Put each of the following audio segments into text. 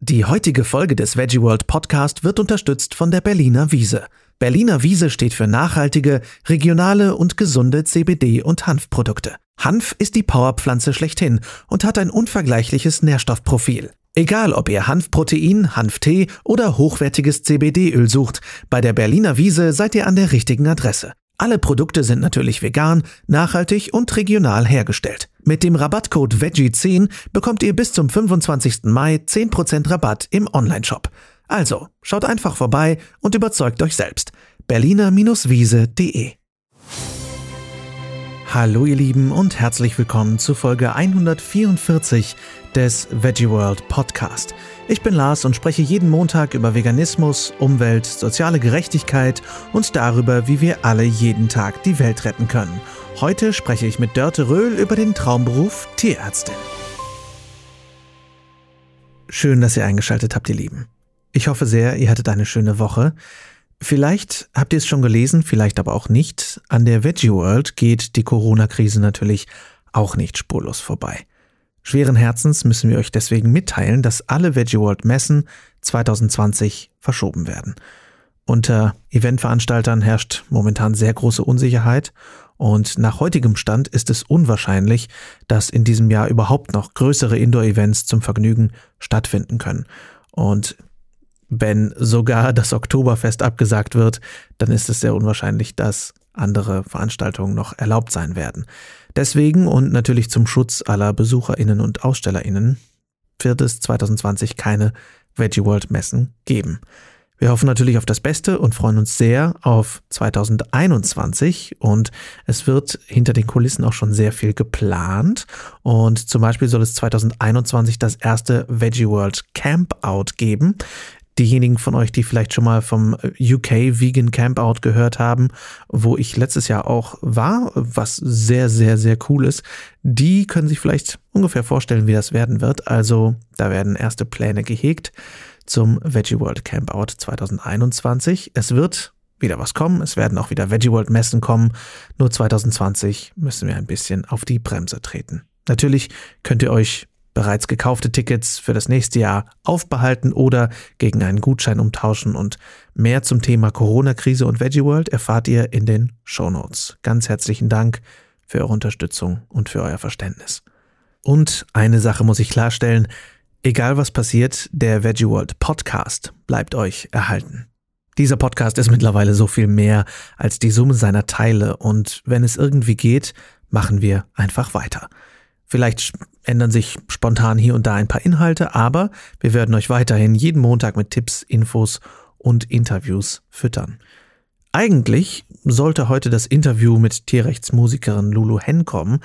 Die heutige Folge des Veggie World Podcast wird unterstützt von der Berliner Wiese. Berliner Wiese steht für nachhaltige, regionale und gesunde CBD- und Hanfprodukte. Hanf ist die Powerpflanze schlechthin und hat ein unvergleichliches Nährstoffprofil. Egal, ob ihr Hanfprotein, Hanftee oder hochwertiges CBD-Öl sucht, bei der Berliner Wiese seid ihr an der richtigen Adresse. Alle Produkte sind natürlich vegan, nachhaltig und regional hergestellt. Mit dem Rabattcode VEGGIE10 bekommt ihr bis zum 25. Mai 10% Rabatt im Onlineshop. Also, schaut einfach vorbei und überzeugt euch selbst. berliner-wiese.de Hallo ihr Lieben und herzlich willkommen zu Folge 144 des Veggie World Podcast. Ich bin Lars und spreche jeden Montag über Veganismus, Umwelt, soziale Gerechtigkeit und darüber, wie wir alle jeden Tag die Welt retten können. Heute spreche ich mit Dörte Röhl über den Traumberuf Tierärztin. Schön, dass ihr eingeschaltet habt, ihr Lieben. Ich hoffe sehr, ihr hattet eine schöne Woche. Vielleicht habt ihr es schon gelesen, vielleicht aber auch nicht. An der Veggie World geht die Corona-Krise natürlich auch nicht spurlos vorbei. Schweren Herzens müssen wir euch deswegen mitteilen, dass alle Veggie World Messen 2020 verschoben werden. Unter Eventveranstaltern herrscht momentan sehr große Unsicherheit und nach heutigem Stand ist es unwahrscheinlich, dass in diesem Jahr überhaupt noch größere Indoor-Events zum Vergnügen stattfinden können. Und wenn sogar das Oktoberfest abgesagt wird, dann ist es sehr unwahrscheinlich, dass andere Veranstaltungen noch erlaubt sein werden. Deswegen und natürlich zum Schutz aller Besucherinnen und Ausstellerinnen wird es 2020 keine Veggie World Messen geben. Wir hoffen natürlich auf das Beste und freuen uns sehr auf 2021 und es wird hinter den Kulissen auch schon sehr viel geplant und zum Beispiel soll es 2021 das erste Veggie World Camp Out geben diejenigen von euch, die vielleicht schon mal vom UK Vegan Campout gehört haben, wo ich letztes Jahr auch war, was sehr, sehr, sehr cool ist, die können sich vielleicht ungefähr vorstellen, wie das werden wird. Also da werden erste Pläne gehegt zum Veggie World Campout 2021. Es wird wieder was kommen. Es werden auch wieder Veggie World Messen kommen. Nur 2020 müssen wir ein bisschen auf die Bremse treten. Natürlich könnt ihr euch bereits gekaufte Tickets für das nächste Jahr aufbehalten oder gegen einen Gutschein umtauschen. Und mehr zum Thema Corona-Krise und Veggie World erfahrt ihr in den Show Notes. Ganz herzlichen Dank für eure Unterstützung und für euer Verständnis. Und eine Sache muss ich klarstellen. Egal was passiert, der Veggie World Podcast bleibt euch erhalten. Dieser Podcast ist mittlerweile so viel mehr als die Summe seiner Teile und wenn es irgendwie geht, machen wir einfach weiter. Vielleicht ändern sich spontan hier und da ein paar Inhalte, aber wir werden euch weiterhin jeden Montag mit Tipps, Infos und Interviews füttern. Eigentlich sollte heute das Interview mit Tierrechtsmusikerin Lulu Hen kommen.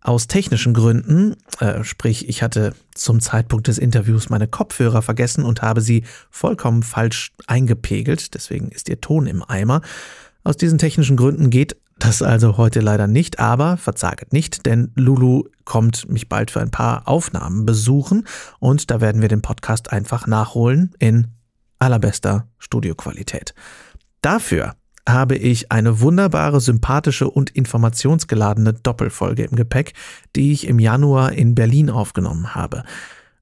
Aus technischen Gründen, äh, sprich ich hatte zum Zeitpunkt des Interviews meine Kopfhörer vergessen und habe sie vollkommen falsch eingepegelt, deswegen ist ihr Ton im Eimer. Aus diesen technischen Gründen geht das also heute leider nicht, aber verzaget nicht, denn Lulu kommt mich bald für ein paar Aufnahmen besuchen und da werden wir den Podcast einfach nachholen in allerbester Studioqualität. Dafür habe ich eine wunderbare, sympathische und informationsgeladene Doppelfolge im Gepäck, die ich im Januar in Berlin aufgenommen habe.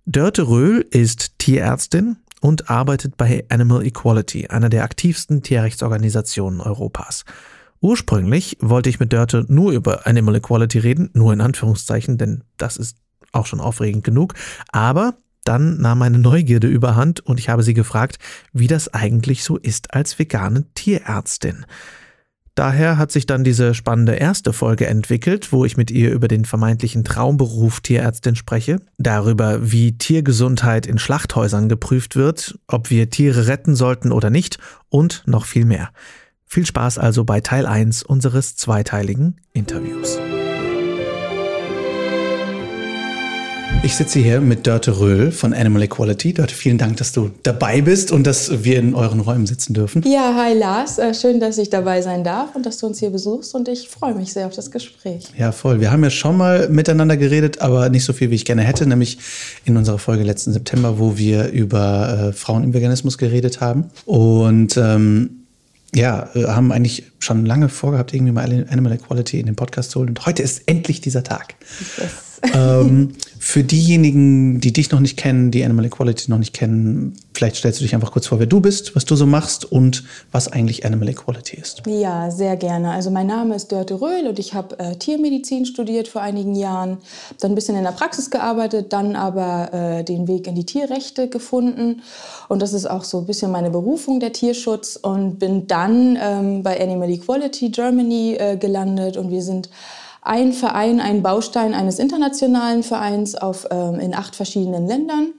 Dörte Röhl ist Tierärztin und arbeitet bei Animal Equality, einer der aktivsten Tierrechtsorganisationen Europas. Ursprünglich wollte ich mit Dörte nur über Animal Equality reden, nur in Anführungszeichen, denn das ist auch schon aufregend genug. Aber dann nahm meine Neugierde überhand und ich habe sie gefragt, wie das eigentlich so ist als vegane Tierärztin. Daher hat sich dann diese spannende erste Folge entwickelt, wo ich mit ihr über den vermeintlichen Traumberuf Tierärztin spreche, darüber, wie Tiergesundheit in Schlachthäusern geprüft wird, ob wir Tiere retten sollten oder nicht und noch viel mehr. Viel Spaß also bei Teil 1 unseres zweiteiligen Interviews. Ich sitze hier mit Dörte Röhl von Animal Equality. Dörte, vielen Dank, dass du dabei bist und dass wir in euren Räumen sitzen dürfen. Ja, hi Lars. Äh, schön, dass ich dabei sein darf und dass du uns hier besuchst und ich freue mich sehr auf das Gespräch. Ja, voll. Wir haben ja schon mal miteinander geredet, aber nicht so viel, wie ich gerne hätte, nämlich in unserer Folge letzten September, wo wir über äh, Frauen im Veganismus geredet haben. Und ähm, ja, äh, haben eigentlich schon lange vorgehabt, irgendwie mal Animal Equality in den Podcast zu holen. Und heute ist endlich dieser Tag. Das Ähm, für diejenigen, die dich noch nicht kennen, die Animal Equality noch nicht kennen, vielleicht stellst du dich einfach kurz vor, wer du bist, was du so machst und was eigentlich Animal Equality ist. Ja, sehr gerne. Also mein Name ist Dörte Röhl und ich habe äh, Tiermedizin studiert vor einigen Jahren, dann ein bisschen in der Praxis gearbeitet, dann aber äh, den Weg in die Tierrechte gefunden und das ist auch so ein bisschen meine Berufung, der Tierschutz und bin dann ähm, bei Animal Equality Germany äh, gelandet und wir sind ein Verein, ein Baustein eines internationalen Vereins auf, ähm, in acht verschiedenen Ländern.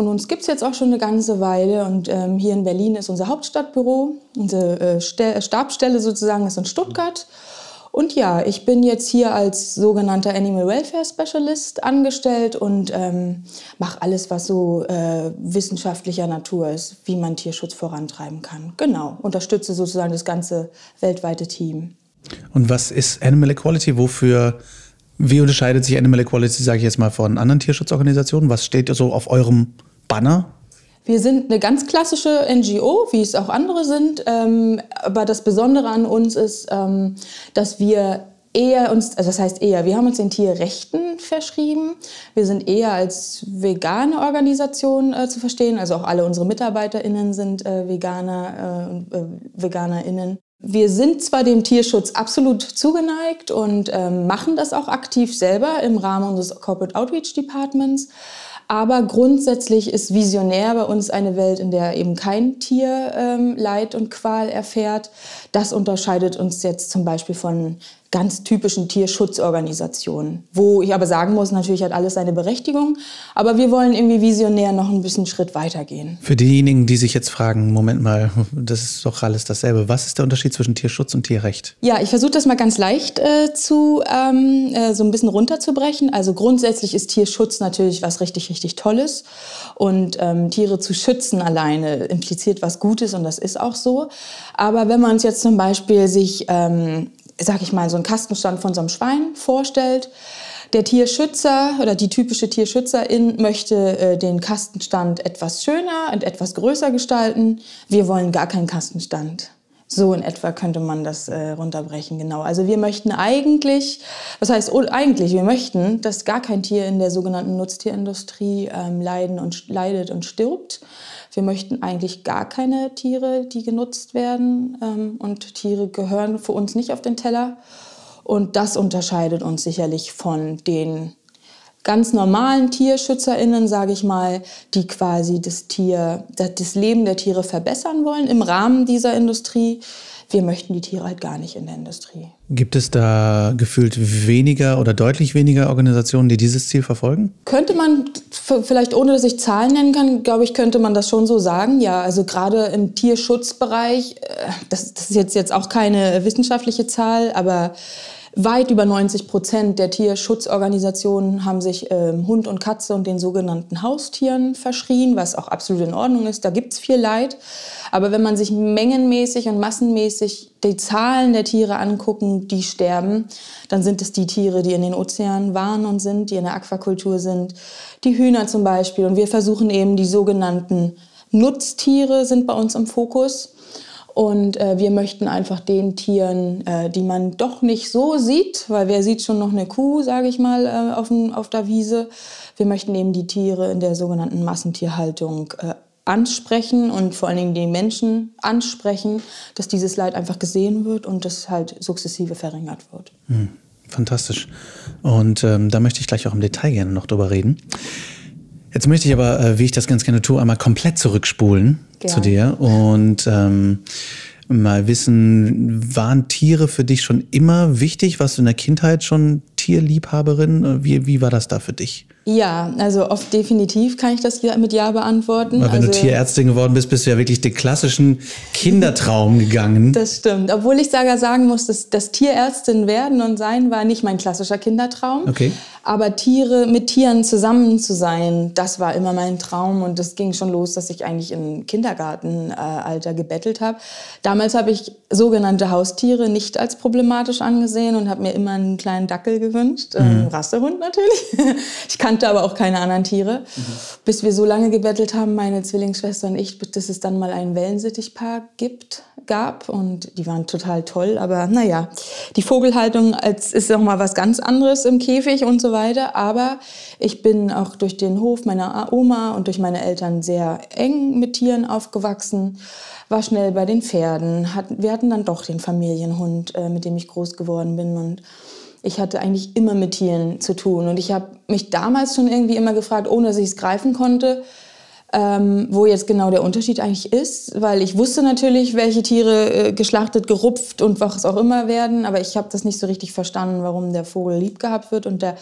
Und uns gibt es jetzt auch schon eine ganze Weile. Und ähm, hier in Berlin ist unser Hauptstadtbüro. Unsere äh, Stabsstelle sozusagen ist in Stuttgart. Und ja, ich bin jetzt hier als sogenannter Animal Welfare Specialist angestellt und ähm, mache alles, was so äh, wissenschaftlicher Natur ist, wie man Tierschutz vorantreiben kann. Genau, unterstütze sozusagen das ganze weltweite Team. Und was ist Animal Equality? Wofür, wie unterscheidet sich Animal Equality, sage ich jetzt mal, von anderen Tierschutzorganisationen? Was steht so auf eurem Banner? Wir sind eine ganz klassische NGO, wie es auch andere sind. Ähm, aber das Besondere an uns ist, ähm, dass wir eher uns, also das heißt eher, wir haben uns den Tierrechten verschrieben. Wir sind eher als vegane Organisation äh, zu verstehen. Also auch alle unsere MitarbeiterInnen sind äh, Veganer äh, äh VeganerInnen. Wir sind zwar dem Tierschutz absolut zugeneigt und ähm, machen das auch aktiv selber im Rahmen unseres Corporate Outreach Departments. Aber grundsätzlich ist visionär bei uns eine Welt, in der eben kein Tier ähm, Leid und Qual erfährt. Das unterscheidet uns jetzt zum Beispiel von ganz typischen Tierschutzorganisationen, wo ich aber sagen muss, natürlich hat alles seine Berechtigung, aber wir wollen irgendwie visionär noch ein bisschen Schritt weitergehen. Für diejenigen, die sich jetzt fragen, Moment mal, das ist doch alles dasselbe. Was ist der Unterschied zwischen Tierschutz und Tierrecht? Ja, ich versuche das mal ganz leicht äh, zu ähm, äh, so ein bisschen runterzubrechen. Also grundsätzlich ist Tierschutz natürlich was richtig, richtig Tolles und ähm, Tiere zu schützen alleine impliziert was Gutes und das ist auch so. Aber wenn man uns jetzt zum Beispiel sich ähm, sag ich mal, so einen Kastenstand von so einem Schwein vorstellt. Der Tierschützer oder die typische Tierschützerin möchte äh, den Kastenstand etwas schöner und etwas größer gestalten. Wir wollen gar keinen Kastenstand. So in etwa könnte man das äh, runterbrechen, genau. Also wir möchten eigentlich, was heißt eigentlich, wir möchten, dass gar kein Tier in der sogenannten Nutztierindustrie ähm, leiden und, leidet und stirbt. Wir möchten eigentlich gar keine Tiere, die genutzt werden. Ähm, und Tiere gehören für uns nicht auf den Teller. Und das unterscheidet uns sicherlich von den ganz normalen TierschützerInnen, sage ich mal, die quasi das Tier, das Leben der Tiere verbessern wollen im Rahmen dieser Industrie wir möchten die Tiere halt gar nicht in der Industrie. Gibt es da gefühlt weniger oder deutlich weniger Organisationen, die dieses Ziel verfolgen? Könnte man, vielleicht ohne dass ich Zahlen nennen kann, glaube ich, könnte man das schon so sagen. Ja, also gerade im Tierschutzbereich, äh, das, das ist jetzt, jetzt auch keine wissenschaftliche Zahl, aber Weit über 90 Prozent der Tierschutzorganisationen haben sich äh, Hund und Katze und den sogenannten Haustieren verschrien, was auch absolut in Ordnung ist. Da gibt es viel Leid. Aber wenn man sich mengenmäßig und massenmäßig die Zahlen der Tiere angucken, die sterben, dann sind es die Tiere, die in den Ozeanen waren und sind, die in der Aquakultur sind, die Hühner zum Beispiel. Und wir versuchen eben die sogenannten Nutztiere sind bei uns im Fokus. Und äh, wir möchten einfach den Tieren, äh, die man doch nicht so sieht, weil wer sieht schon noch eine Kuh, sage ich mal, äh, auf, auf der Wiese. Wir möchten eben die Tiere in der sogenannten Massentierhaltung äh, ansprechen und vor allen Dingen die Menschen ansprechen, dass dieses Leid einfach gesehen wird und das halt sukzessive verringert wird. Hm, fantastisch. Und ähm, da möchte ich gleich auch im Detail gerne noch drüber reden. Jetzt möchte ich aber, äh, wie ich das ganz gerne tue, einmal komplett zurückspulen gerne. zu dir und ähm, mal wissen, waren Tiere für dich schon immer wichtig? Warst du in der Kindheit schon Tierliebhaberin? Wie, wie war das da für dich? Ja, also oft definitiv kann ich das mit Ja beantworten. Weil wenn also, du Tierärztin geworden bist, bist du ja wirklich den klassischen Kindertraum gegangen. Das stimmt. Obwohl ich sogar sagen muss, dass das Tierärztin werden und sein war nicht mein klassischer Kindertraum. Okay. Aber Tiere, mit Tieren zusammen zu sein, das war immer mein Traum. Und das ging schon los, dass ich eigentlich im Kindergartenalter gebettelt habe. Damals habe ich sogenannte Haustiere nicht als problematisch angesehen und habe mir immer einen kleinen Dackel gewünscht. Mhm. Einen Rassehund natürlich. ich kannte aber auch keine anderen Tiere. Mhm. Bis wir so lange gebettelt haben, meine Zwillingsschwester und ich, dass es dann mal einen Wellensittichpark gibt, gab und die waren total toll. Aber naja, die Vogelhaltung als, ist noch mal was ganz anderes im Käfig und so weiter. Aber ich bin auch durch den Hof meiner Oma und durch meine Eltern sehr eng mit Tieren aufgewachsen, war schnell bei den Pferden. Wir hatten dann doch den Familienhund, äh, mit dem ich groß geworden bin und ich hatte eigentlich immer mit Tieren zu tun. Und ich habe mich damals schon irgendwie immer gefragt, ohne dass ich es greifen konnte, ähm, wo jetzt genau der Unterschied eigentlich ist. Weil ich wusste natürlich, welche Tiere äh, geschlachtet, gerupft und was auch immer werden. Aber ich habe das nicht so richtig verstanden, warum der Vogel lieb gehabt wird und der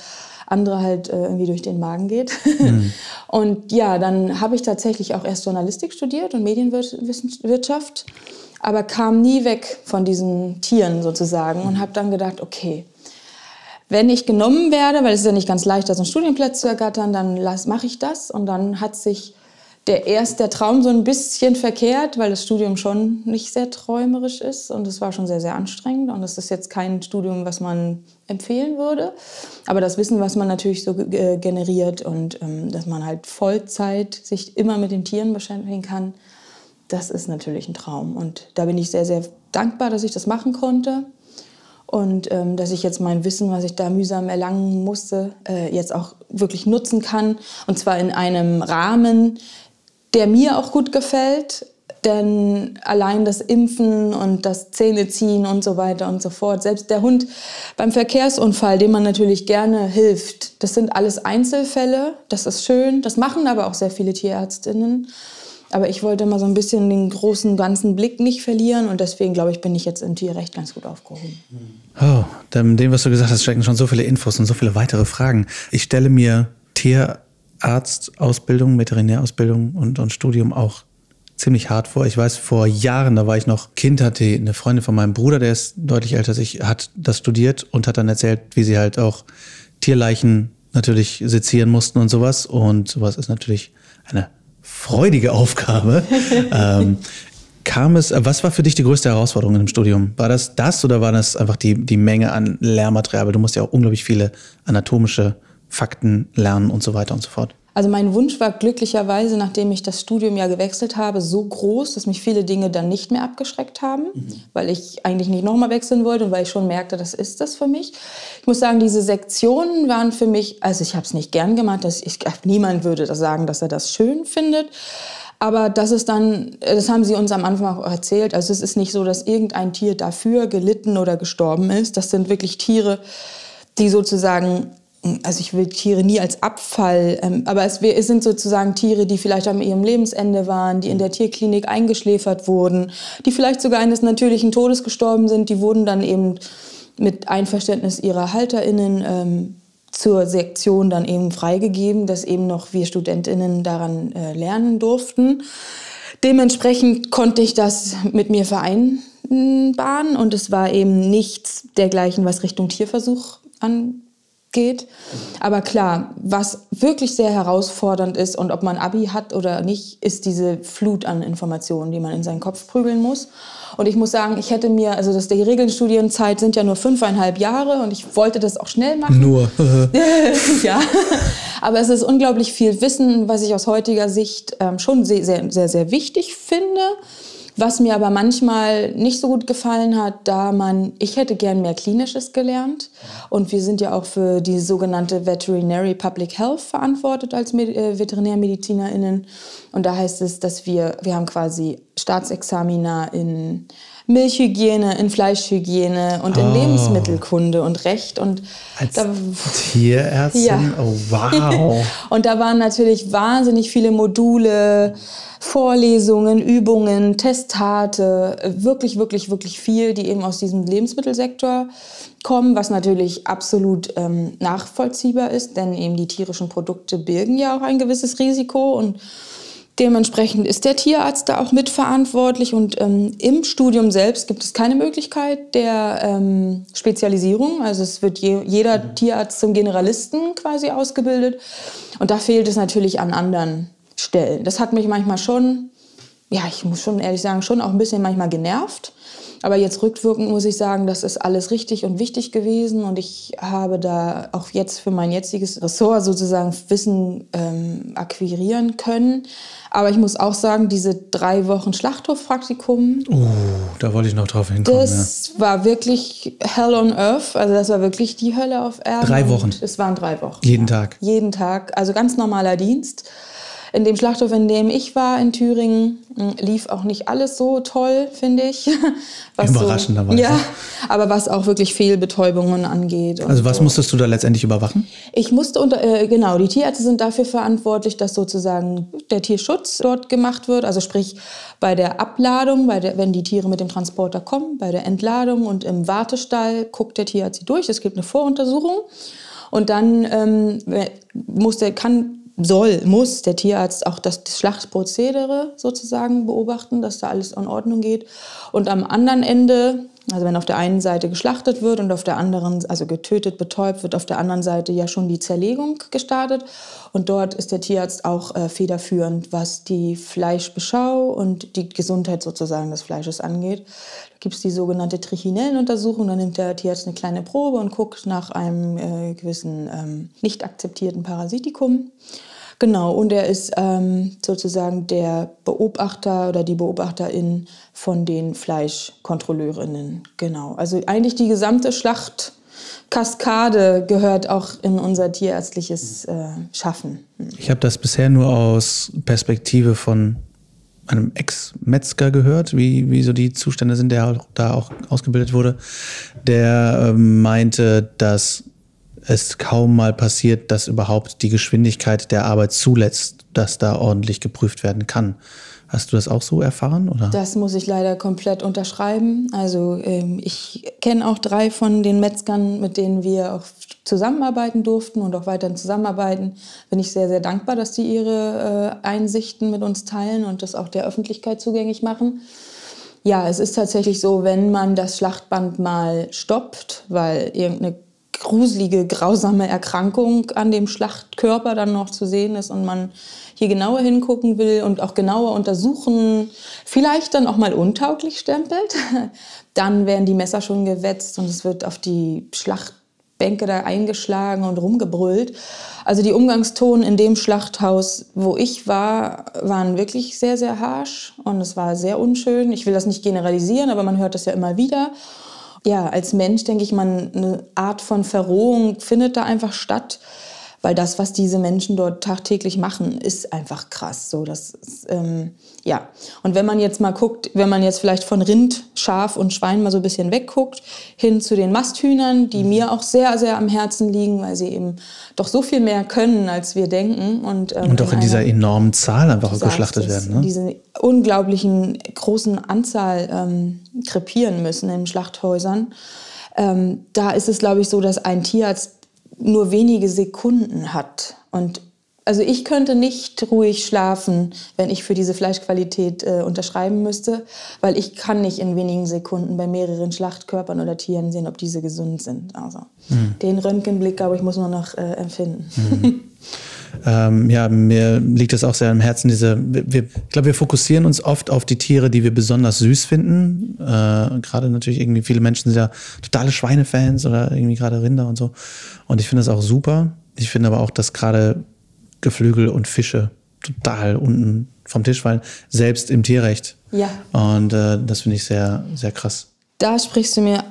andere halt äh, irgendwie durch den Magen geht. Mhm. Und ja, dann habe ich tatsächlich auch erst Journalistik studiert und Medienwirtschaft, aber kam nie weg von diesen Tieren sozusagen und habe dann gedacht, okay, wenn ich genommen werde, weil es ist ja nicht ganz leicht, da einen Studienplatz zu ergattern, dann mache ich das. Und dann hat sich der erst der Traum so ein bisschen verkehrt, weil das Studium schon nicht sehr träumerisch ist und es war schon sehr, sehr anstrengend. Und es ist jetzt kein Studium, was man empfehlen würde. Aber das Wissen, was man natürlich so generiert und ähm, dass man halt Vollzeit sich immer mit den Tieren beschäftigen kann, das ist natürlich ein Traum. Und da bin ich sehr, sehr dankbar, dass ich das machen konnte und ähm, dass ich jetzt mein Wissen, was ich da mühsam erlangen musste, äh, jetzt auch wirklich nutzen kann. Und zwar in einem Rahmen, der mir auch gut gefällt. Denn allein das Impfen und das Zähneziehen und so weiter und so fort, selbst der Hund beim Verkehrsunfall, dem man natürlich gerne hilft, das sind alles Einzelfälle, das ist schön, das machen aber auch sehr viele Tierärztinnen. Aber ich wollte mal so ein bisschen den großen, ganzen Blick nicht verlieren und deswegen, glaube ich, bin ich jetzt im Tierrecht ganz gut aufgehoben. Oh, dem, was du gesagt hast, stecken schon so viele Infos und so viele weitere Fragen. Ich stelle mir Tierarztausbildung, Veterinärausbildung und, und Studium auch ziemlich hart vor. Ich weiß, vor Jahren, da war ich noch Kind, hatte eine Freundin von meinem Bruder, der ist deutlich älter als ich, hat das studiert und hat dann erzählt, wie sie halt auch Tierleichen natürlich sezieren mussten und sowas. Und sowas ist natürlich eine freudige Aufgabe. ähm, kam es, äh, was war für dich die größte Herausforderung im Studium? War das das oder war das einfach die, die Menge an Lehrmaterial? Du musst ja auch unglaublich viele anatomische Fakten lernen und so weiter und so fort. Also mein Wunsch war glücklicherweise, nachdem ich das Studium ja gewechselt habe, so groß, dass mich viele Dinge dann nicht mehr abgeschreckt haben, mhm. weil ich eigentlich nicht nochmal wechseln wollte und weil ich schon merkte, das ist das für mich. Ich muss sagen, diese Sektionen waren für mich, also ich habe es nicht gern gemacht, dass ich, niemand würde das sagen, dass er das schön findet. Aber das ist dann, das haben sie uns am Anfang auch erzählt, also es ist nicht so, dass irgendein Tier dafür gelitten oder gestorben ist. Das sind wirklich Tiere, die sozusagen also ich will Tiere nie als Abfall, ähm, aber es, es, sind sozusagen Tiere, die vielleicht am ihrem Lebensende waren, die in der Tierklinik eingeschläfert wurden, die vielleicht sogar eines natürlichen Todes gestorben sind, die wurden dann eben mit Einverständnis ihrer HalterInnen ähm, zur Sektion dann eben freigegeben, dass eben noch wir StudentInnen daran äh, lernen durften. Dementsprechend konnte ich das mit mir vereinbaren und es war eben nichts dergleichen, was Richtung Tierversuch an geht. Aber klar, was wirklich sehr herausfordernd ist und ob man Abi hat oder nicht, ist diese Flut an Informationen, die man in seinen Kopf prügeln muss. Und ich muss sagen, ich hätte mir, also das, die Regelstudienzeit sind ja nur fünfeinhalb Jahre und ich wollte das auch schnell machen. Nur. ja. Aber es ist unglaublich viel Wissen, was ich aus heutiger Sicht ähm, schon sehr, sehr, sehr, sehr wichtig finde. Was mir aber manchmal nicht so gut gefallen hat, da man, ich hätte gern mehr Klinisches gelernt. Und wir sind ja auch für die sogenannte Veterinary Public Health verantwortet als äh, VeterinärmedizinerInnen. Und da heißt es, dass wir, wir haben quasi Staatsexamina in Milchhygiene, in Fleischhygiene und in oh. Lebensmittelkunde und Recht. Und Als da, Tierärztin? Ja. Oh, wow. und da waren natürlich wahnsinnig viele Module, Vorlesungen, Übungen, Testate, wirklich, wirklich, wirklich viel, die eben aus diesem Lebensmittelsektor kommen, was natürlich absolut ähm, nachvollziehbar ist, denn eben die tierischen Produkte birgen ja auch ein gewisses Risiko und Dementsprechend ist der Tierarzt da auch mitverantwortlich und ähm, im Studium selbst gibt es keine Möglichkeit der ähm, Spezialisierung. Also es wird je, jeder mhm. Tierarzt zum Generalisten quasi ausgebildet und da fehlt es natürlich an anderen Stellen. Das hat mich manchmal schon ja, ich muss schon ehrlich sagen, schon auch ein bisschen manchmal genervt. Aber jetzt rückwirkend muss ich sagen, das ist alles richtig und wichtig gewesen und ich habe da auch jetzt für mein jetziges Ressort sozusagen Wissen ähm, akquirieren können. Aber ich muss auch sagen, diese drei Wochen Schlachthofpraktikum. Oh, da wollte ich noch drauf hinkommen. Das ja. war wirklich Hell on Earth. Also das war wirklich die Hölle auf Erden. Drei Wochen. Es waren drei Wochen. Jeden ja. Tag. Jeden Tag. Also ganz normaler Dienst. In dem Schlachthof, in dem ich war in Thüringen, hm, lief auch nicht alles so toll, finde ich. Was Überraschenderweise. So, ja, aber was auch wirklich Fehlbetäubungen angeht. Also was so. musstest du da letztendlich überwachen? Ich musste unter, äh, genau, die Tierärzte sind dafür verantwortlich, dass sozusagen der Tierschutz dort gemacht wird. Also sprich bei der Abladung, bei der, wenn die Tiere mit dem Transporter kommen, bei der Entladung und im Wartestall guckt der Tierarzt sie durch. Es gibt eine Voruntersuchung. Und dann ähm, muss der, kann soll, muss der Tierarzt auch das, Schlachtprozedere sozusagen beobachten, dass da alles in Ordnung geht. Und am anderen Ende, also wenn auf der einen Seite geschlachtet wird und auf der anderen, also getötet, betäubt, wird auf der anderen Seite ja schon die Zerlegung gestartet. Und dort ist der Tierarzt auch äh, federführend, was die Fleischbeschau und die Gesundheit sozusagen des Fleisches angeht. Da gibt es die sogenannte Trichinellenuntersuchung. Da nimmt der Tierarzt eine kleine Probe und guckt nach einem äh, gewissen ähm, nicht akzeptierten Parasitikum. Genau, und er ist ähm, sozusagen der Beobachter oder die Beobachterin von den Fleischkontrolleurinnen. Genau, also eigentlich die gesamte Schlachtkaskade gehört auch in unser tierärztliches äh, Schaffen. Ich habe das bisher nur aus Perspektive von einem Ex-Metzger gehört, wie, wie so die Zustände sind, der da auch ausgebildet wurde. Der äh, meinte, dass es kaum mal passiert, dass überhaupt die Geschwindigkeit der Arbeit zulässt, dass da ordentlich geprüft werden kann. Hast du das auch so erfahren? Oder? Das muss ich leider komplett unterschreiben. Also ähm, ich kenne auch drei von den Metzgern, mit denen wir auch zusammenarbeiten durften und auch weiterhin zusammenarbeiten. Bin ich sehr, sehr dankbar, dass die ihre äh, Einsichten mit uns teilen und das auch der Öffentlichkeit zugänglich machen. Ja, es ist tatsächlich so, wenn man das Schlachtband mal stoppt, weil irgendeine gruselige, grausame Erkrankung an dem Schlachtkörper dann noch zu sehen ist und man hier genauer hingucken will und auch genauer untersuchen, vielleicht dann auch mal untauglich stempelt, dann werden die Messer schon gewetzt und es wird auf die Schlachtbänke da eingeschlagen und rumgebrüllt. Also die Umgangston in dem Schlachthaus, wo ich war, waren wirklich sehr, sehr harsh und es war sehr unschön. Ich will das nicht generalisieren, aber man hört das ja immer wieder ja, als Mensch denke ich, man eine Art von Verrohung findet da einfach statt, weil das, was diese Menschen dort tagtäglich machen, ist einfach krass. So, das ist, ähm, ja. Und wenn man jetzt mal guckt, wenn man jetzt vielleicht von Rind, Schaf und Schwein mal so ein bisschen wegguckt, hin zu den Masthühnern, die mhm. mir auch sehr, sehr am Herzen liegen, weil sie eben doch so viel mehr können, als wir denken. Und, ähm, und auch in, in dieser enormen Zahl einfach geschlachtet es, werden. Ne? Diese unglaublichen großen Anzahl ähm, krepieren müssen in Schlachthäusern. Ähm, da ist es, glaube ich, so, dass ein Tierarzt nur wenige Sekunden hat. Und also ich könnte nicht ruhig schlafen, wenn ich für diese Fleischqualität äh, unterschreiben müsste, weil ich kann nicht in wenigen Sekunden bei mehreren Schlachtkörpern oder Tieren sehen, ob diese gesund sind. Also mhm. den Röntgenblick, glaube ich, muss man noch äh, empfinden. Mhm. ähm, ja, mir liegt es auch sehr am Herzen, diese, wir, ich glaube, wir fokussieren uns oft auf die Tiere, die wir besonders süß finden. Äh, gerade natürlich irgendwie viele Menschen sind ja totale Schweinefans oder irgendwie gerade Rinder und so. Und ich finde das auch super. Ich finde aber auch, dass gerade Geflügel und Fische total unten vom Tisch fallen, selbst im Tierrecht. Ja. Und äh, das finde ich sehr, sehr krass. Da sprichst du mir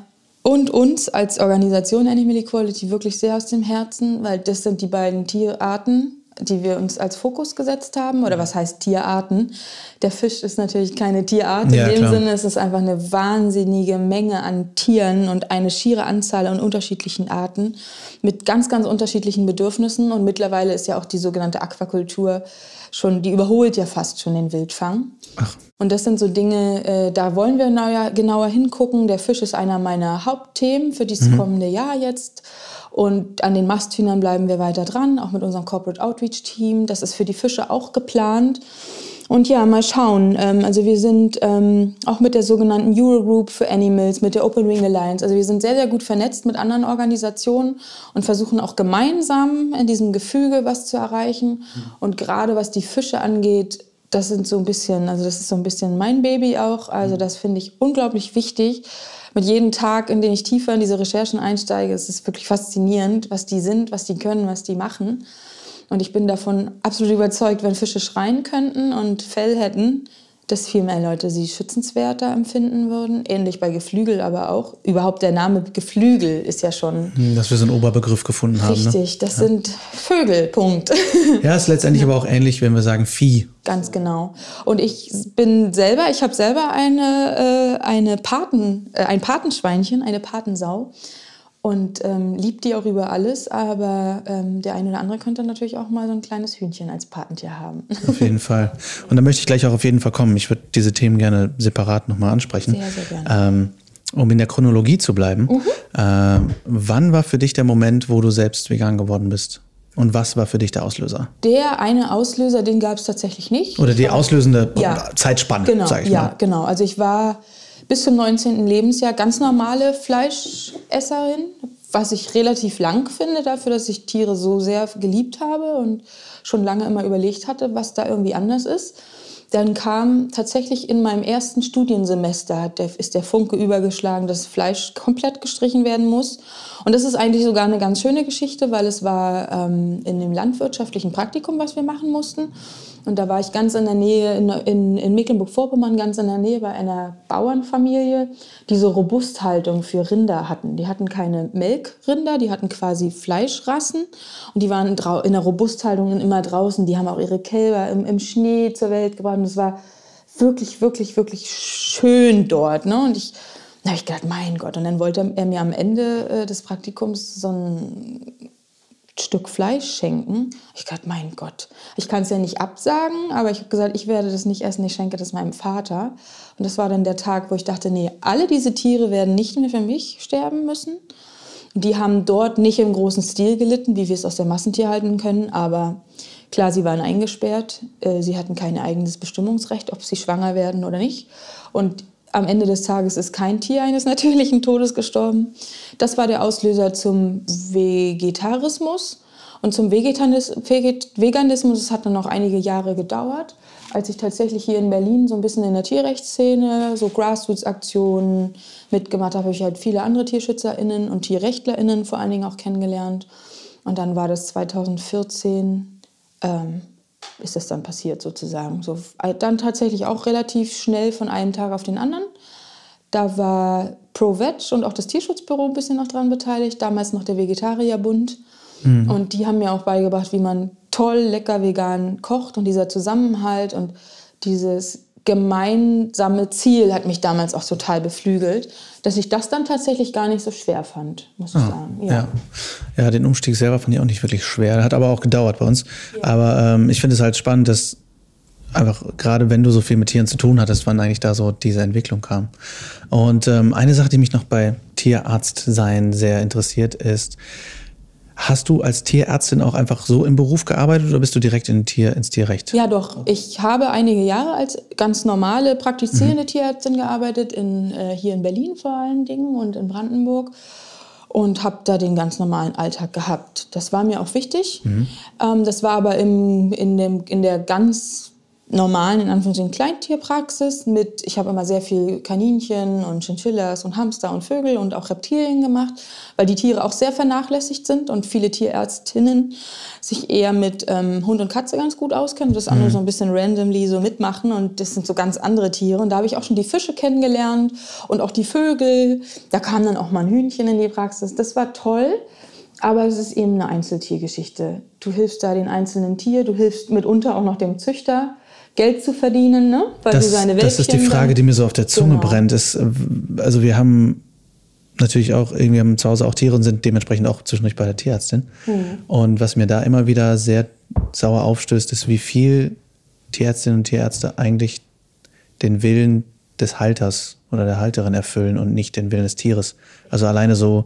und uns als Organisation Animal Equality wirklich sehr aus dem Herzen, weil das sind die beiden Tierarten, die wir uns als Fokus gesetzt haben. Oder was heißt Tierarten? Der Fisch ist natürlich keine Tierart. Ja, in dem klar. Sinne ist es einfach eine wahnsinnige Menge an Tieren und eine schiere Anzahl an unterschiedlichen Arten mit ganz, ganz unterschiedlichen Bedürfnissen. Und mittlerweile ist ja auch die sogenannte Aquakultur schon, die überholt ja fast schon den Wildfang. Ach. Und das sind so Dinge, äh, da wollen wir genauer, genauer hingucken. Der Fisch ist einer meiner Hauptthemen für dieses mhm. kommende Jahr jetzt. Und an den Masthühnern bleiben wir weiter dran, auch mit unserem Corporate Outreach Team. Das ist für die Fische auch geplant. Und ja, mal schauen. Ähm, also wir sind ähm, auch mit der sogenannten Eurogroup für Animals, mit der Open Ring Alliance. Also wir sind sehr, sehr gut vernetzt mit anderen Organisationen und versuchen auch gemeinsam in diesem Gefüge was zu erreichen. Und gerade was die Fische angeht, das sind so ein bisschen, also das ist so ein bisschen mein Baby auch. Also mhm. das finde ich unglaublich wichtig. Mit jedem Tag, in dem ich tiefer in diese Recherchen einsteige, ist es wirklich faszinierend, was die sind, was die können, was die machen. Und ich bin davon absolut überzeugt, wenn Fische schreien könnten und Fell hätten, dass viel mehr Leute sie schützenswerter empfinden würden. Ähnlich bei Geflügel aber auch. Überhaupt der Name Geflügel ist ja schon. Hm, dass wir so einen Oberbegriff gefunden haben. Ne? Richtig, ne? das ja. sind Vögel, Punkt. Ja, ist letztendlich ja. aber auch ähnlich, wenn wir sagen Vieh. Ganz genau. Und ich bin selber, ich habe selber eine, äh, eine Paten, äh, ein Patenschweinchen, eine Patensau und ähm, liebt die auch über alles. Aber ähm, der eine oder andere könnte natürlich auch mal so ein kleines Hühnchen als Patentier haben. Auf jeden Fall. Und da möchte ich gleich auch auf jeden Fall kommen. Ich würde diese Themen gerne separat nochmal ansprechen. Sehr, sehr gerne. Ähm, um in der Chronologie zu bleiben, mhm. äh, wann war für dich der Moment, wo du selbst vegan geworden bist? Und was war für dich der Auslöser? Der eine Auslöser, den gab es tatsächlich nicht. Oder die auslösende ja, Zeitspanne, genau, sage ich ja, mal. Ja, genau. Also ich war bis zum 19. Lebensjahr ganz normale Fleischesserin, was ich relativ lang finde dafür, dass ich Tiere so sehr geliebt habe und schon lange immer überlegt hatte, was da irgendwie anders ist. Dann kam tatsächlich in meinem ersten Studiensemester, der, ist der Funke übergeschlagen, dass Fleisch komplett gestrichen werden muss. Und das ist eigentlich sogar eine ganz schöne Geschichte, weil es war ähm, in dem landwirtschaftlichen Praktikum, was wir machen mussten. Und da war ich ganz in der Nähe, in, in, in Mecklenburg-Vorpommern, ganz in der Nähe bei einer Bauernfamilie, die so Robusthaltung für Rinder hatten. Die hatten keine Melkrinder, die hatten quasi Fleischrassen und die waren in der Robusthaltung immer draußen. Die haben auch ihre Kälber im, im Schnee zur Welt gebracht und es war wirklich, wirklich, wirklich schön dort. Ne? Und ich da habe ich gedacht, mein Gott. Und dann wollte er mir am Ende äh, des Praktikums so ein Stück Fleisch schenken. Ich dachte, mein Gott, ich kann es ja nicht absagen, aber ich habe gesagt, ich werde das nicht essen, ich schenke das meinem Vater. Und das war dann der Tag, wo ich dachte, nee, alle diese Tiere werden nicht mehr für mich sterben müssen. Die haben dort nicht im großen Stil gelitten, wie wir es aus der Massentier halten können, aber klar, sie waren eingesperrt. Äh, sie hatten kein eigenes Bestimmungsrecht, ob sie schwanger werden oder nicht. Und am Ende des Tages ist kein Tier eines natürlichen Todes gestorben. Das war der Auslöser zum Vegetarismus. Und zum Veganismus, das hat dann noch einige Jahre gedauert, als ich tatsächlich hier in Berlin so ein bisschen in der Tierrechtsszene, so Grassroots-Aktionen mitgemacht habe, habe ich halt viele andere TierschützerInnen und TierrechtlerInnen vor allen Dingen auch kennengelernt. Und dann war das 2014, ähm, ist das dann passiert sozusagen. So, äh, dann tatsächlich auch relativ schnell von einem Tag auf den anderen. Da war ProVeg und auch das Tierschutzbüro ein bisschen noch dran beteiligt, damals noch der Vegetarierbund. Mhm. Und die haben mir auch beigebracht, wie man toll, lecker vegan kocht und dieser Zusammenhalt und dieses gemeinsame Ziel hat mich damals auch total beflügelt, dass ich das dann tatsächlich gar nicht so schwer fand, muss ich ah, sagen. Ja. ja. Ja. den Umstieg selber fand ich auch nicht wirklich schwer. Hat aber auch gedauert bei uns. Ja. Aber ähm, ich finde es halt spannend, dass einfach gerade wenn du so viel mit Tieren zu tun hattest, wann eigentlich da so diese Entwicklung kam. Und ähm, eine Sache, die mich noch bei Tierarzt sein sehr interessiert, ist, Hast du als Tierärztin auch einfach so im Beruf gearbeitet oder bist du direkt in Tier, ins Tierrecht? Ja, doch. Ich habe einige Jahre als ganz normale praktizierende mhm. Tierärztin gearbeitet, in, äh, hier in Berlin vor allen Dingen und in Brandenburg und habe da den ganz normalen Alltag gehabt. Das war mir auch wichtig. Mhm. Ähm, das war aber im, in, dem, in der ganz normalen, in Anführungszeichen, Kleintierpraxis mit, ich habe immer sehr viel Kaninchen und Chinchillas und Hamster und Vögel und auch Reptilien gemacht, weil die Tiere auch sehr vernachlässigt sind und viele Tierärztinnen sich eher mit ähm, Hund und Katze ganz gut auskennen und das andere mhm. so ein bisschen randomly so mitmachen und das sind so ganz andere Tiere und da habe ich auch schon die Fische kennengelernt und auch die Vögel, da kam dann auch mal ein Hühnchen in die Praxis, das war toll. Aber es ist eben eine Einzeltiergeschichte. Du hilfst da den einzelnen Tier, du hilfst mitunter auch noch dem Züchter Geld zu verdienen, ne? Weil das, du seine Wälbchen Das ist die Frage, die mir so auf der Zunge genau. brennt. Ist, äh, also wir haben natürlich auch, irgendwie haben zu Hause auch Tiere und sind dementsprechend auch zwischendurch bei der Tierärztin. Mhm. Und was mir da immer wieder sehr sauer aufstößt, ist, wie viel Tierärztinnen und Tierärzte eigentlich den Willen des Halters oder der Halterin erfüllen und nicht den Willen des Tieres. Also alleine so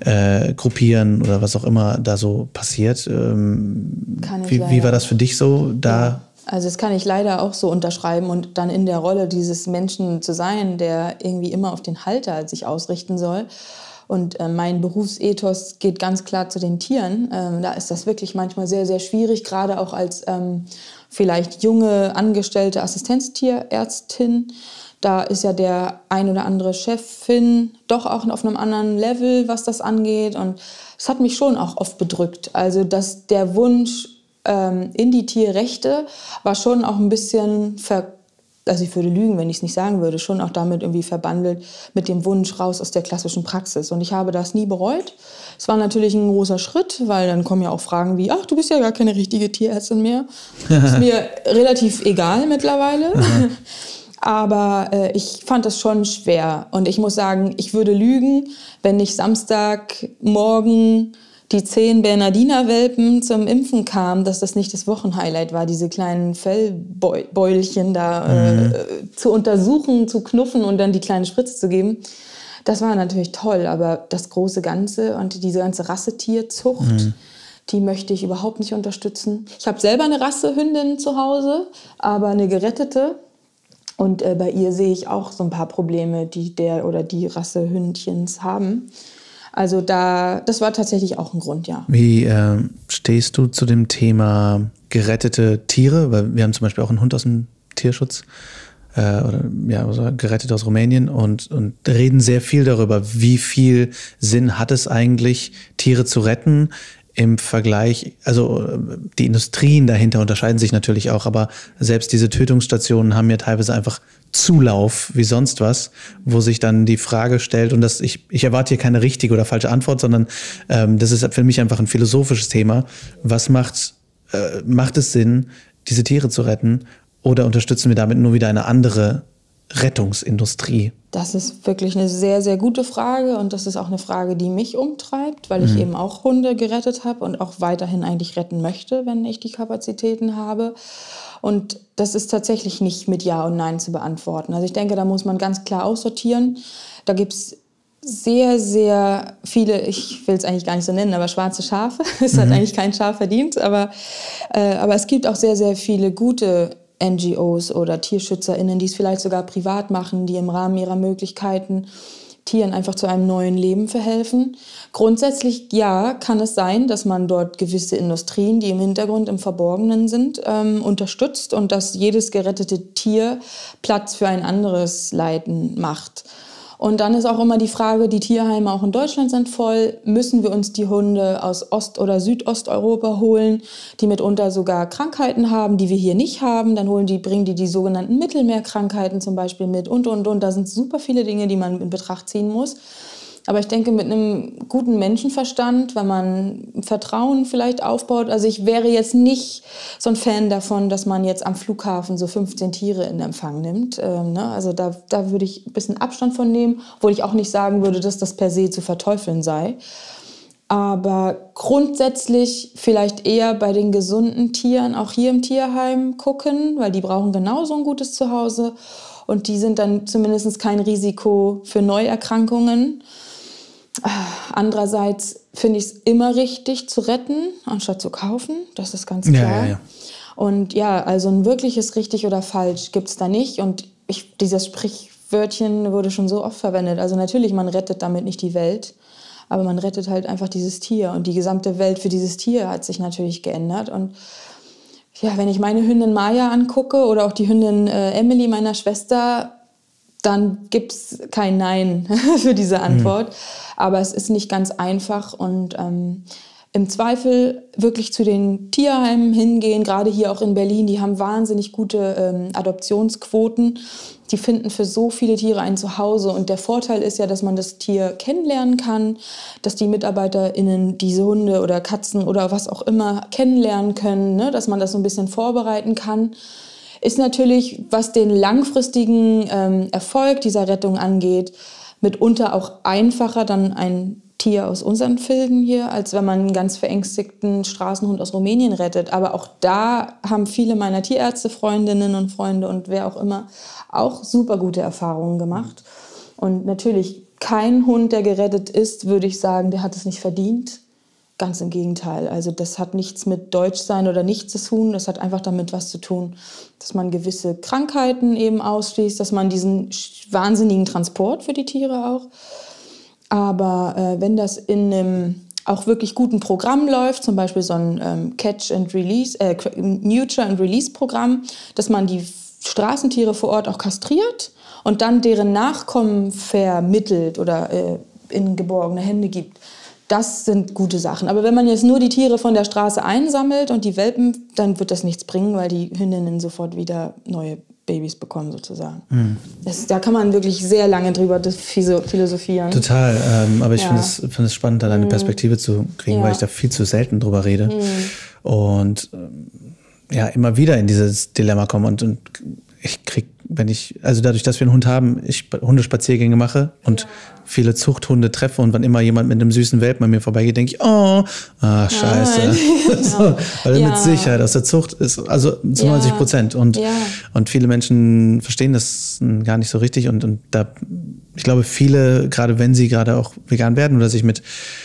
äh, gruppieren oder was auch immer da so passiert. Ähm, wie, wie, war das für dich so, da ja. Also das kann ich leider auch so unterschreiben und dann in der Rolle dieses Menschen zu sein, der irgendwie immer auf den Halter sich ausrichten soll. Und äh, mein Berufsethos geht ganz klar zu den Tieren. Ähm, da ist das wirklich manchmal sehr, sehr schwierig, gerade auch als ähm, vielleicht junge angestellte Assistenztierärztin. Da ist ja der ein oder andere Chefin doch auch auf einem anderen Level, was das angeht. Und es hat mich schon auch oft bedrückt. Also, dass der Wunsch ähm, in die Tierrechte war schon auch ein bisschen ver also ich würde lügen, wenn ich es nicht sagen würde, schon auch damit irgendwie verbandelt mit dem Wunsch raus aus der klassischen Praxis. Und ich habe das nie bereut. Es war natürlich ein großer Schritt, weil dann kommen ja auch Fragen wie, ach, du bist ja gar keine richtige Tierärztin mehr. ist mir relativ egal mittlerweile. Aber äh, ich fand das schon schwer. Und ich muss sagen, ich würde lügen, wenn ich Samstagmorgen die zehn Bernardiner-Welpen zum Impfen kamen, dass das nicht das Wochenhighlight war, diese kleinen Fellbeulchen da mhm. äh, zu untersuchen, zu knuffen und dann die kleine Spritze zu geben. Das war natürlich toll, aber das große Ganze und diese ganze Rassetierzucht, mhm. die möchte ich überhaupt nicht unterstützen. Ich habe selber eine Rassehündin zu Hause, aber eine gerettete. Und äh, bei ihr sehe ich auch so ein paar Probleme, die der oder die Rassehündchens haben. Also da, das war tatsächlich auch ein Grund, ja. Wie äh, stehst du zu dem Thema gerettete Tiere? Weil wir haben zum Beispiel auch einen Hund aus dem Tierschutz äh, oder ja, also gerettet aus Rumänien und, und reden sehr viel darüber, wie viel Sinn hat es eigentlich, Tiere zu retten im Vergleich, also die Industrien dahinter unterscheiden sich natürlich auch, aber selbst diese Tötungsstationen haben ja teilweise einfach Zulauf wie sonst was, wo sich dann die Frage stellt, und das, ich, ich erwarte hier keine richtige oder falsche Antwort, sondern ähm, das ist für mich einfach ein philosophisches Thema. Was macht, äh, macht es Sinn, diese Tiere zu retten? Oder unterstützen wir damit nur wieder eine andere Rettungsindustrie? Das ist wirklich eine sehr, sehr gute Frage und das ist auch eine Frage, die mich umtreibt, weil ich mhm. eben auch Hunde gerettet habe und auch weiterhin eigentlich retten möchte, wenn ich die Kapazitäten habe. Und das ist tatsächlich nicht mit Ja und Nein zu beantworten. Also ich denke, da muss man ganz klar aussortieren. Da gibt es sehr, sehr viele, ich will es eigentlich gar nicht so nennen, aber schwarze Schafe. es mhm. hat eigentlich kein Schaf verdient, aber, äh, aber es gibt auch sehr, sehr viele gute NGOs oder TierschützerInnen, die es vielleicht sogar privat machen, die im Rahmen ihrer Möglichkeiten Tieren einfach zu einem neuen Leben verhelfen. Grundsätzlich ja, kann es sein, dass man dort gewisse Industrien, die im Hintergrund im Verborgenen sind, ähm, unterstützt und dass jedes gerettete Tier Platz für ein anderes Leiden macht. Und dann ist auch immer die Frage, die Tierheime auch in Deutschland sind voll, müssen wir uns die Hunde aus Ost- oder Südosteuropa holen, die mitunter sogar Krankheiten haben, die wir hier nicht haben. Dann holen die, bringen die die sogenannten Mittelmeerkrankheiten zum Beispiel mit und, und, und. Da sind super viele Dinge, die man in Betracht ziehen muss. Aber ich denke, mit einem guten Menschenverstand, wenn man Vertrauen vielleicht aufbaut, also ich wäre jetzt nicht so ein Fan davon, dass man jetzt am Flughafen so 15 Tiere in Empfang nimmt. Ähm, ne? Also da, da würde ich ein bisschen Abstand von nehmen, obwohl ich auch nicht sagen würde, dass das per se zu verteufeln sei. Aber grundsätzlich vielleicht eher bei den gesunden Tieren, auch hier im Tierheim gucken, weil die brauchen genauso ein gutes Zuhause. Und die sind dann zumindest kein Risiko für Neuerkrankungen. Andererseits finde ich es immer richtig zu retten, anstatt zu kaufen. Das ist ganz klar. Ja, ja, ja. Und ja, also ein wirkliches richtig oder falsch gibt es da nicht. Und ich, dieses Sprichwörtchen wurde schon so oft verwendet. Also natürlich, man rettet damit nicht die Welt, aber man rettet halt einfach dieses Tier. Und die gesamte Welt für dieses Tier hat sich natürlich geändert. Und ja, wenn ich meine Hündin Maya angucke oder auch die Hündin äh, Emily meiner Schwester, dann gibt es kein Nein für diese Antwort. Mhm. Aber es ist nicht ganz einfach und ähm, im Zweifel wirklich zu den Tierheimen hingehen, gerade hier auch in Berlin, die haben wahnsinnig gute ähm, Adoptionsquoten. Die finden für so viele Tiere ein Zuhause. Und der Vorteil ist ja, dass man das Tier kennenlernen kann, dass die MitarbeiterInnen diese Hunde oder Katzen oder was auch immer kennenlernen können, ne? dass man das so ein bisschen vorbereiten kann. Ist natürlich, was den langfristigen ähm, Erfolg dieser Rettung angeht, mitunter auch einfacher, dann ein Tier aus unseren Filden hier, als wenn man einen ganz verängstigten Straßenhund aus Rumänien rettet. Aber auch da haben viele meiner Tierärzte, Freundinnen und Freunde und wer auch immer auch super gute Erfahrungen gemacht. Und natürlich kein Hund, der gerettet ist, würde ich sagen, der hat es nicht verdient. Ganz im Gegenteil. Also das hat nichts mit Deutschsein oder nichts zu tun. Das hat einfach damit was zu tun, dass man gewisse Krankheiten eben ausschließt, dass man diesen wahnsinnigen Transport für die Tiere auch. Aber äh, wenn das in einem auch wirklich guten Programm läuft, zum Beispiel so ein ähm, Catch and Release, äh, Nurture and Release Programm, dass man die Straßentiere vor Ort auch kastriert und dann deren Nachkommen vermittelt oder äh, in geborgene Hände gibt. Das sind gute Sachen. Aber wenn man jetzt nur die Tiere von der Straße einsammelt und die Welpen, dann wird das nichts bringen, weil die Hündinnen sofort wieder neue Babys bekommen sozusagen. Mhm. Das, da kann man wirklich sehr lange drüber philosophieren. Total, ähm, aber ich ja. finde es, find es spannend, da eine mhm. Perspektive zu kriegen, ja. weil ich da viel zu selten drüber rede. Mhm. Und ähm, ja, immer wieder in dieses Dilemma komme und, und ich krieg, wenn ich, also dadurch, dass wir einen Hund haben, ich Hundespaziergänge mache und ja. viele Zuchthunde treffe und wann immer jemand mit einem süßen Welpen an mir vorbeigeht, denke ich, oh, ah, scheiße. so, weil ja. mit Sicherheit aus der Zucht ist, also zu ja. 90 Prozent. Und, und viele Menschen verstehen das gar nicht so richtig und, und da ich glaube, viele, gerade wenn sie gerade auch vegan werden oder sich mit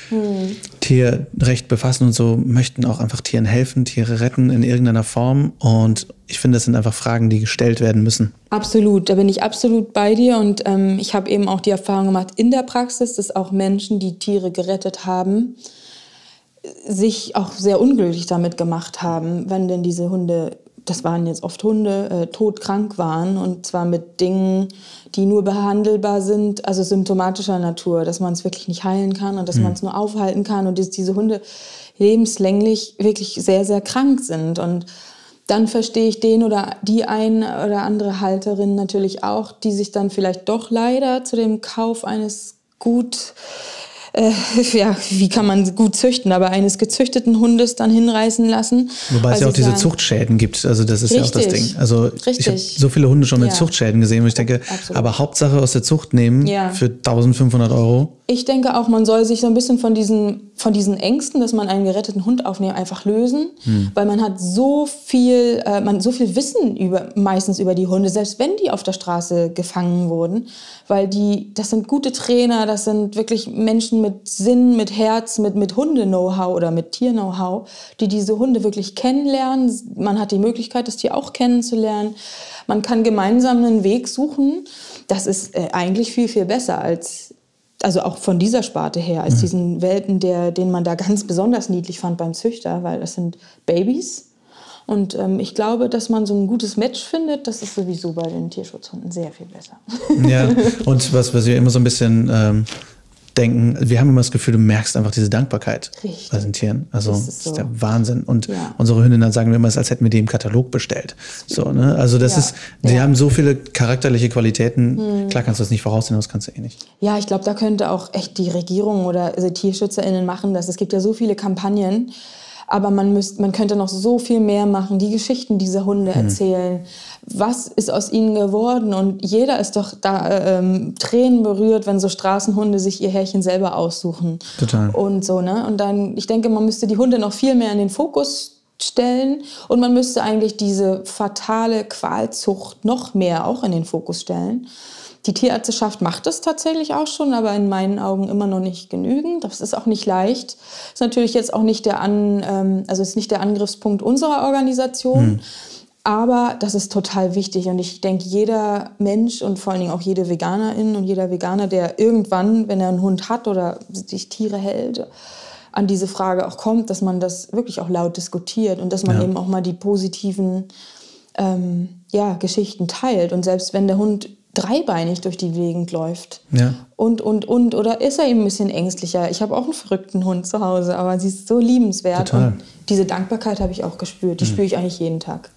hm. Tierrecht befassen und so, möchten auch einfach Tieren helfen, Tiere retten in irgendeiner Form. Und ich finde, das sind einfach Fragen, die gestellt werden müssen. Absolut, da bin ich absolut bei dir. Und ähm, ich habe eben auch die Erfahrung gemacht in der Praxis, dass auch Menschen, die Tiere gerettet haben, sich auch sehr unglücklich damit gemacht haben, wenn denn diese Hunde das waren jetzt oft Hunde, äh, todkrank waren und zwar mit Dingen, die nur behandelbar sind, also symptomatischer Natur, dass man es wirklich nicht heilen kann und dass mhm. man es nur aufhalten kann und dass diese Hunde lebenslänglich wirklich sehr, sehr krank sind. Und dann verstehe ich den oder die eine oder andere Halterin natürlich auch, die sich dann vielleicht doch leider zu dem Kauf eines gut äh, ja, wie kann man gut züchten, aber eines gezüchteten Hundes dann hinreißen lassen. Wobei es ja auch diese sagen, Zuchtschäden gibt. Also das ist richtig, ja auch das Ding. Also richtig. ich habe so viele Hunde schon mit ja. Zuchtschäden gesehen, wo ich denke, Absolut. aber Hauptsache aus der Zucht nehmen ja. für 1500 Euro. Ich denke auch, man soll sich so ein bisschen von diesen, von diesen Ängsten, dass man einen geretteten Hund aufnimmt, einfach lösen. Hm. Weil man hat so viel, äh, man so viel Wissen über, meistens über die Hunde, selbst wenn die auf der Straße gefangen wurden. Weil die, das sind gute Trainer, das sind wirklich Menschen mit Sinn, mit Herz, mit, mit Hunde-Know-how oder mit Tier-Know-how, die diese Hunde wirklich kennenlernen. Man hat die Möglichkeit, das Tier auch kennenzulernen. Man kann gemeinsam einen Weg suchen. Das ist äh, eigentlich viel, viel besser als also auch von dieser Sparte her, als mhm. diesen Welpen, der, den man da ganz besonders niedlich fand beim Züchter, weil das sind Babys. Und ähm, ich glaube, dass man so ein gutes Match findet, das ist sowieso bei den Tierschutzhunden sehr viel besser. Ja, und was, was wir immer so ein bisschen ähm, denken, wir haben immer das Gefühl, du merkst einfach diese Dankbarkeit Richtig. bei den Tieren. Also das ist, so. ist der Wahnsinn. Und ja. unsere Hündinnen sagen wir immer, es als hätten wir die im Katalog bestellt. So, ne? Also das ja. ist, die ja. haben so viele charakterliche Qualitäten. Hm. Klar kannst du das nicht voraussehen, das kannst du eh nicht. Ja, ich glaube, da könnte auch echt die Regierung oder also TierschützerInnen machen das. Es gibt ja so viele Kampagnen, aber man, müsst, man könnte noch so viel mehr machen, die Geschichten dieser Hunde hm. erzählen. Was ist aus ihnen geworden? Und jeder ist doch da äh, ähm, Tränen berührt, wenn so Straßenhunde sich ihr Härchen selber aussuchen. Total. Und so, ne? Und dann, ich denke, man müsste die Hunde noch viel mehr in den Fokus stellen und man müsste eigentlich diese fatale Qualzucht noch mehr auch in den Fokus stellen. Die Tierärzteschaft macht es tatsächlich auch schon, aber in meinen Augen immer noch nicht genügend. Das ist auch nicht leicht. Das ist natürlich jetzt auch nicht der, An, ähm, also ist nicht der Angriffspunkt unserer Organisation. Hm. Aber das ist total wichtig und ich denke, jeder Mensch und vor allen Dingen auch jede Veganerin und jeder Veganer, der irgendwann, wenn er einen Hund hat oder sich Tiere hält, an diese Frage auch kommt, dass man das wirklich auch laut diskutiert und dass man ja. eben auch mal die positiven ähm, ja, Geschichten teilt. Und selbst wenn der Hund dreibeinig durch die Gegend läuft. Ja. Und, und, und. Oder ist er eben ein bisschen ängstlicher? Ich habe auch einen verrückten Hund zu Hause, aber sie ist so liebenswert. Total. Und diese Dankbarkeit habe ich auch gespürt. Die mhm. spüre ich eigentlich jeden Tag.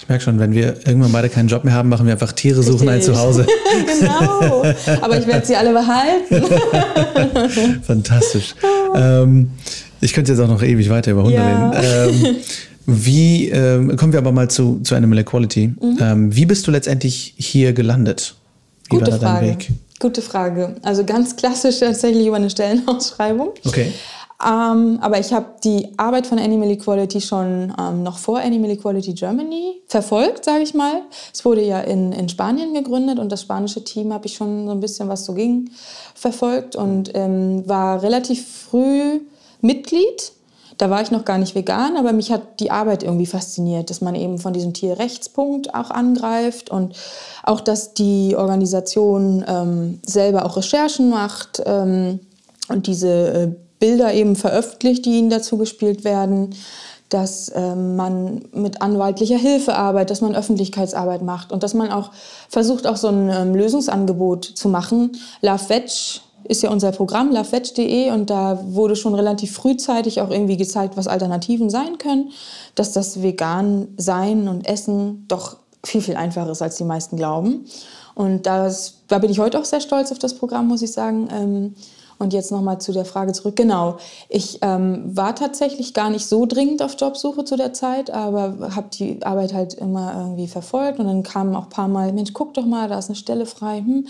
Ich merke schon, wenn wir irgendwann beide keinen Job mehr haben, machen wir einfach Tiere suchen ein Zuhause. genau. Aber ich werde sie alle behalten. Fantastisch. ähm, ich könnte jetzt auch noch ewig weiter über Hunde ja. reden. Ähm, wie, ähm, kommen wir aber mal zu, zu Animal Equality. Mhm. Ähm, wie bist du letztendlich hier gelandet? Wie Gute war Frage. Weg? Gute Frage. Also ganz klassisch tatsächlich über eine Stellenausschreibung. Okay. Ähm, aber ich habe die Arbeit von Animal Equality schon ähm, noch vor Animal Equality Germany verfolgt, sage ich mal. Es wurde ja in, in Spanien gegründet und das spanische Team habe ich schon so ein bisschen, was so ging, verfolgt und ähm, war relativ früh Mitglied Da war ich noch gar nicht vegan, aber mich hat die Arbeit irgendwie fasziniert, dass man eben von diesem Tierrechtspunkt auch angreift und auch, dass die Organisation ähm, selber auch Recherchen macht ähm, und diese äh, Bilder eben veröffentlicht, die ihnen dazu gespielt werden dass ähm, man mit anwaltlicher Hilfe arbeitet, dass man Öffentlichkeitsarbeit macht und dass man auch versucht, auch so ein ähm, Lösungsangebot zu machen. Love Veg ist ja unser Programm, loveveg.de und da wurde schon relativ frühzeitig auch irgendwie gezeigt, was Alternativen sein können, dass das vegan sein und essen doch viel, viel einfacher ist, als die meisten glauben. Und das, da bin ich heute auch sehr stolz auf das Programm, muss ich sagen. Ähm, und jetzt nochmal zu der Frage zurück. Genau, ich ähm, war tatsächlich gar nicht so dringend auf Jobsuche zu der Zeit, aber habe die Arbeit halt immer irgendwie verfolgt. Und dann kamen auch ein paar Mal, Mensch, guck doch mal, da ist eine Stelle frei. Hm.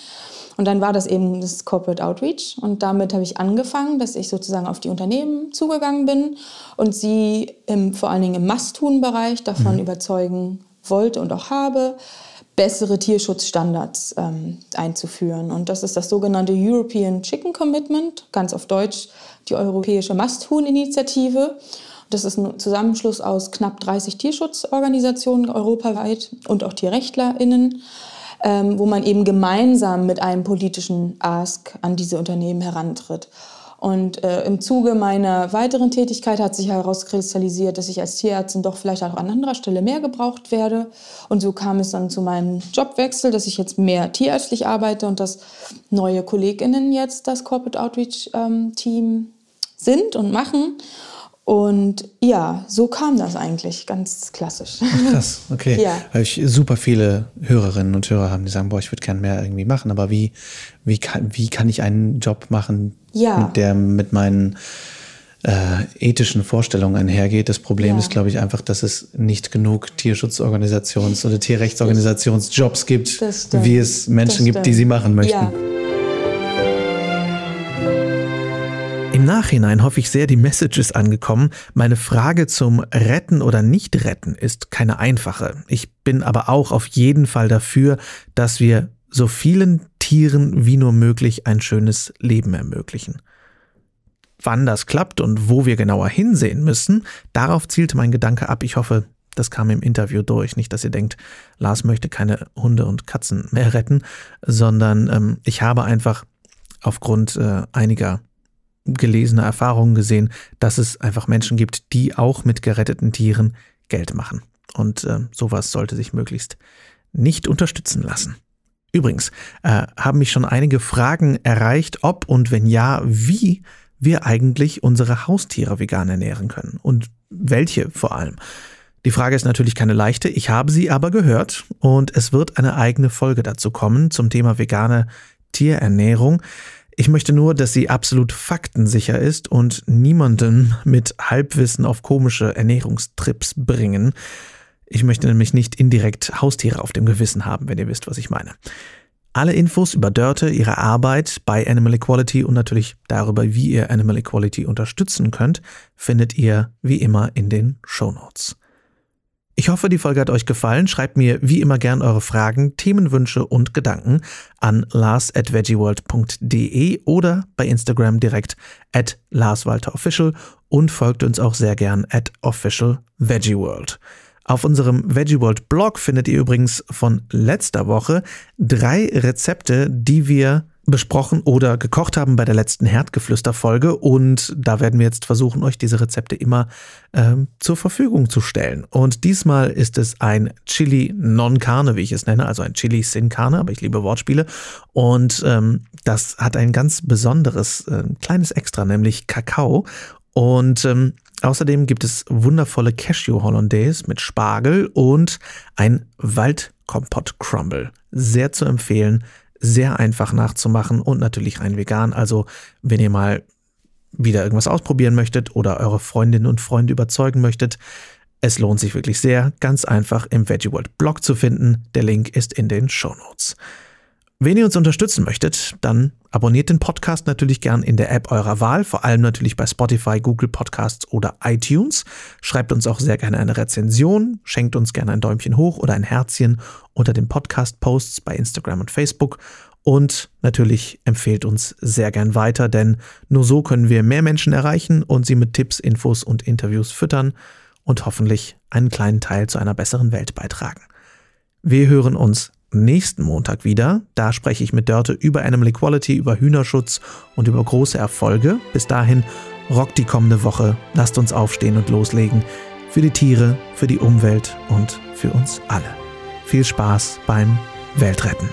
Und dann war das eben das Corporate Outreach. Und damit habe ich angefangen, dass ich sozusagen auf die Unternehmen zugegangen bin und sie im, vor allen Dingen im Must-Tun-Bereich davon mhm. überzeugen wollte und auch habe, bessere Tierschutzstandards ähm, einzuführen. Und das ist das sogenannte European Chicken Commitment, ganz auf Deutsch die Europäische Masthuhn-Initiative. Das ist ein Zusammenschluss aus knapp 30 Tierschutzorganisationen europaweit und auch TierrechtlerInnen, ähm, wo man eben gemeinsam mit einem politischen Ask an diese Unternehmen herantritt. Und äh, im Zuge meiner weiteren Tätigkeit hat sich herauskristallisiert, dass ich als Tierärztin doch vielleicht auch an anderer Stelle mehr gebraucht werde. Und so kam es dann zu meinem Jobwechsel, dass ich jetzt mehr tierärztlich arbeite und dass neue KollegInnen jetzt das Corporate Outreach ähm, Team sind und machen. Und ja, so kam das eigentlich, ganz klassisch. Ach, krass, okay. ja. Weil ich super viele Hörerinnen und Hörer haben, die sagen, boah, ich würde gerne mehr irgendwie machen, aber wie, wie, kann, wie kann ich einen Job machen, ja. der mit meinen äh, ethischen Vorstellungen einhergeht. Das Problem ja. ist, glaube ich, einfach, dass es nicht genug Tierschutzorganisations- oder Tierrechtsorganisationsjobs gibt, wie es Menschen gibt, die sie machen möchten. Ja. Nachhinein hoffe ich sehr, die Message ist angekommen. Meine Frage zum Retten oder Nicht-Retten ist keine einfache. Ich bin aber auch auf jeden Fall dafür, dass wir so vielen Tieren wie nur möglich ein schönes Leben ermöglichen. Wann das klappt und wo wir genauer hinsehen müssen, darauf zielte mein Gedanke ab. Ich hoffe, das kam im Interview durch. Nicht, dass ihr denkt, Lars möchte keine Hunde und Katzen mehr retten, sondern ähm, ich habe einfach aufgrund äh, einiger gelesene Erfahrungen gesehen, dass es einfach Menschen gibt, die auch mit geretteten Tieren Geld machen. Und äh, sowas sollte sich möglichst nicht unterstützen lassen. Übrigens äh, haben mich schon einige Fragen erreicht, ob und wenn ja, wie wir eigentlich unsere Haustiere vegan ernähren können und welche vor allem. Die Frage ist natürlich keine leichte, ich habe sie aber gehört und es wird eine eigene Folge dazu kommen zum Thema vegane Tierernährung. Ich möchte nur, dass sie absolut faktensicher ist und niemanden mit Halbwissen auf komische Ernährungstrips bringen. Ich möchte nämlich nicht indirekt Haustiere auf dem Gewissen haben, wenn ihr wisst, was ich meine. Alle Infos über Dörte, ihre Arbeit bei Animal Equality und natürlich darüber, wie ihr Animal Equality unterstützen könnt, findet ihr wie immer in den Show Notes. Ich hoffe, die Folge hat euch gefallen. Schreibt mir wie immer gern eure Fragen, Themenwünsche und Gedanken an lars at veggieworld.de oder bei Instagram direkt at larswalterofficial und folgt uns auch sehr gern at officialveggieworld. Auf unserem VeggieWorld Blog findet ihr übrigens von letzter Woche drei Rezepte, die wir besprochen oder gekocht haben bei der letzten Herdgeflüster-Folge. Und da werden wir jetzt versuchen, euch diese Rezepte immer ähm, zur Verfügung zu stellen. Und diesmal ist es ein Chili non carne, wie ich es nenne, also ein Chili sin carne, aber ich liebe Wortspiele. Und ähm, das hat ein ganz besonderes äh, kleines Extra, nämlich Kakao. Und ähm, außerdem gibt es wundervolle Cashew Hollandaise mit Spargel und ein Waldkompott Crumble. Sehr zu empfehlen sehr einfach nachzumachen und natürlich rein vegan. Also wenn ihr mal wieder irgendwas ausprobieren möchtet oder eure Freundinnen und Freunde überzeugen möchtet, es lohnt sich wirklich sehr, ganz einfach im Veggie World Blog zu finden. Der Link ist in den Show Notes. Wenn ihr uns unterstützen möchtet, dann abonniert den Podcast natürlich gern in der App eurer Wahl, vor allem natürlich bei Spotify, Google Podcasts oder iTunes. Schreibt uns auch sehr gerne eine Rezension, schenkt uns gerne ein Däumchen hoch oder ein Herzchen unter den Podcast-Posts bei Instagram und Facebook Und natürlich empfehlt uns sehr gern weiter, denn nur so können wir mehr Menschen erreichen und sie mit Tipps, Infos und Interviews füttern und hoffentlich einen kleinen Teil zu einer besseren Welt beitragen. Wir hören uns nächsten Montag wieder. Da spreche ich mit Dörte über Animal Equality, über Hühnerschutz und über große Erfolge. Bis dahin rockt die kommende Woche. Lasst uns aufstehen und loslegen. Für die Tiere, für die Umwelt und für uns alle. Viel Spaß beim Weltretten.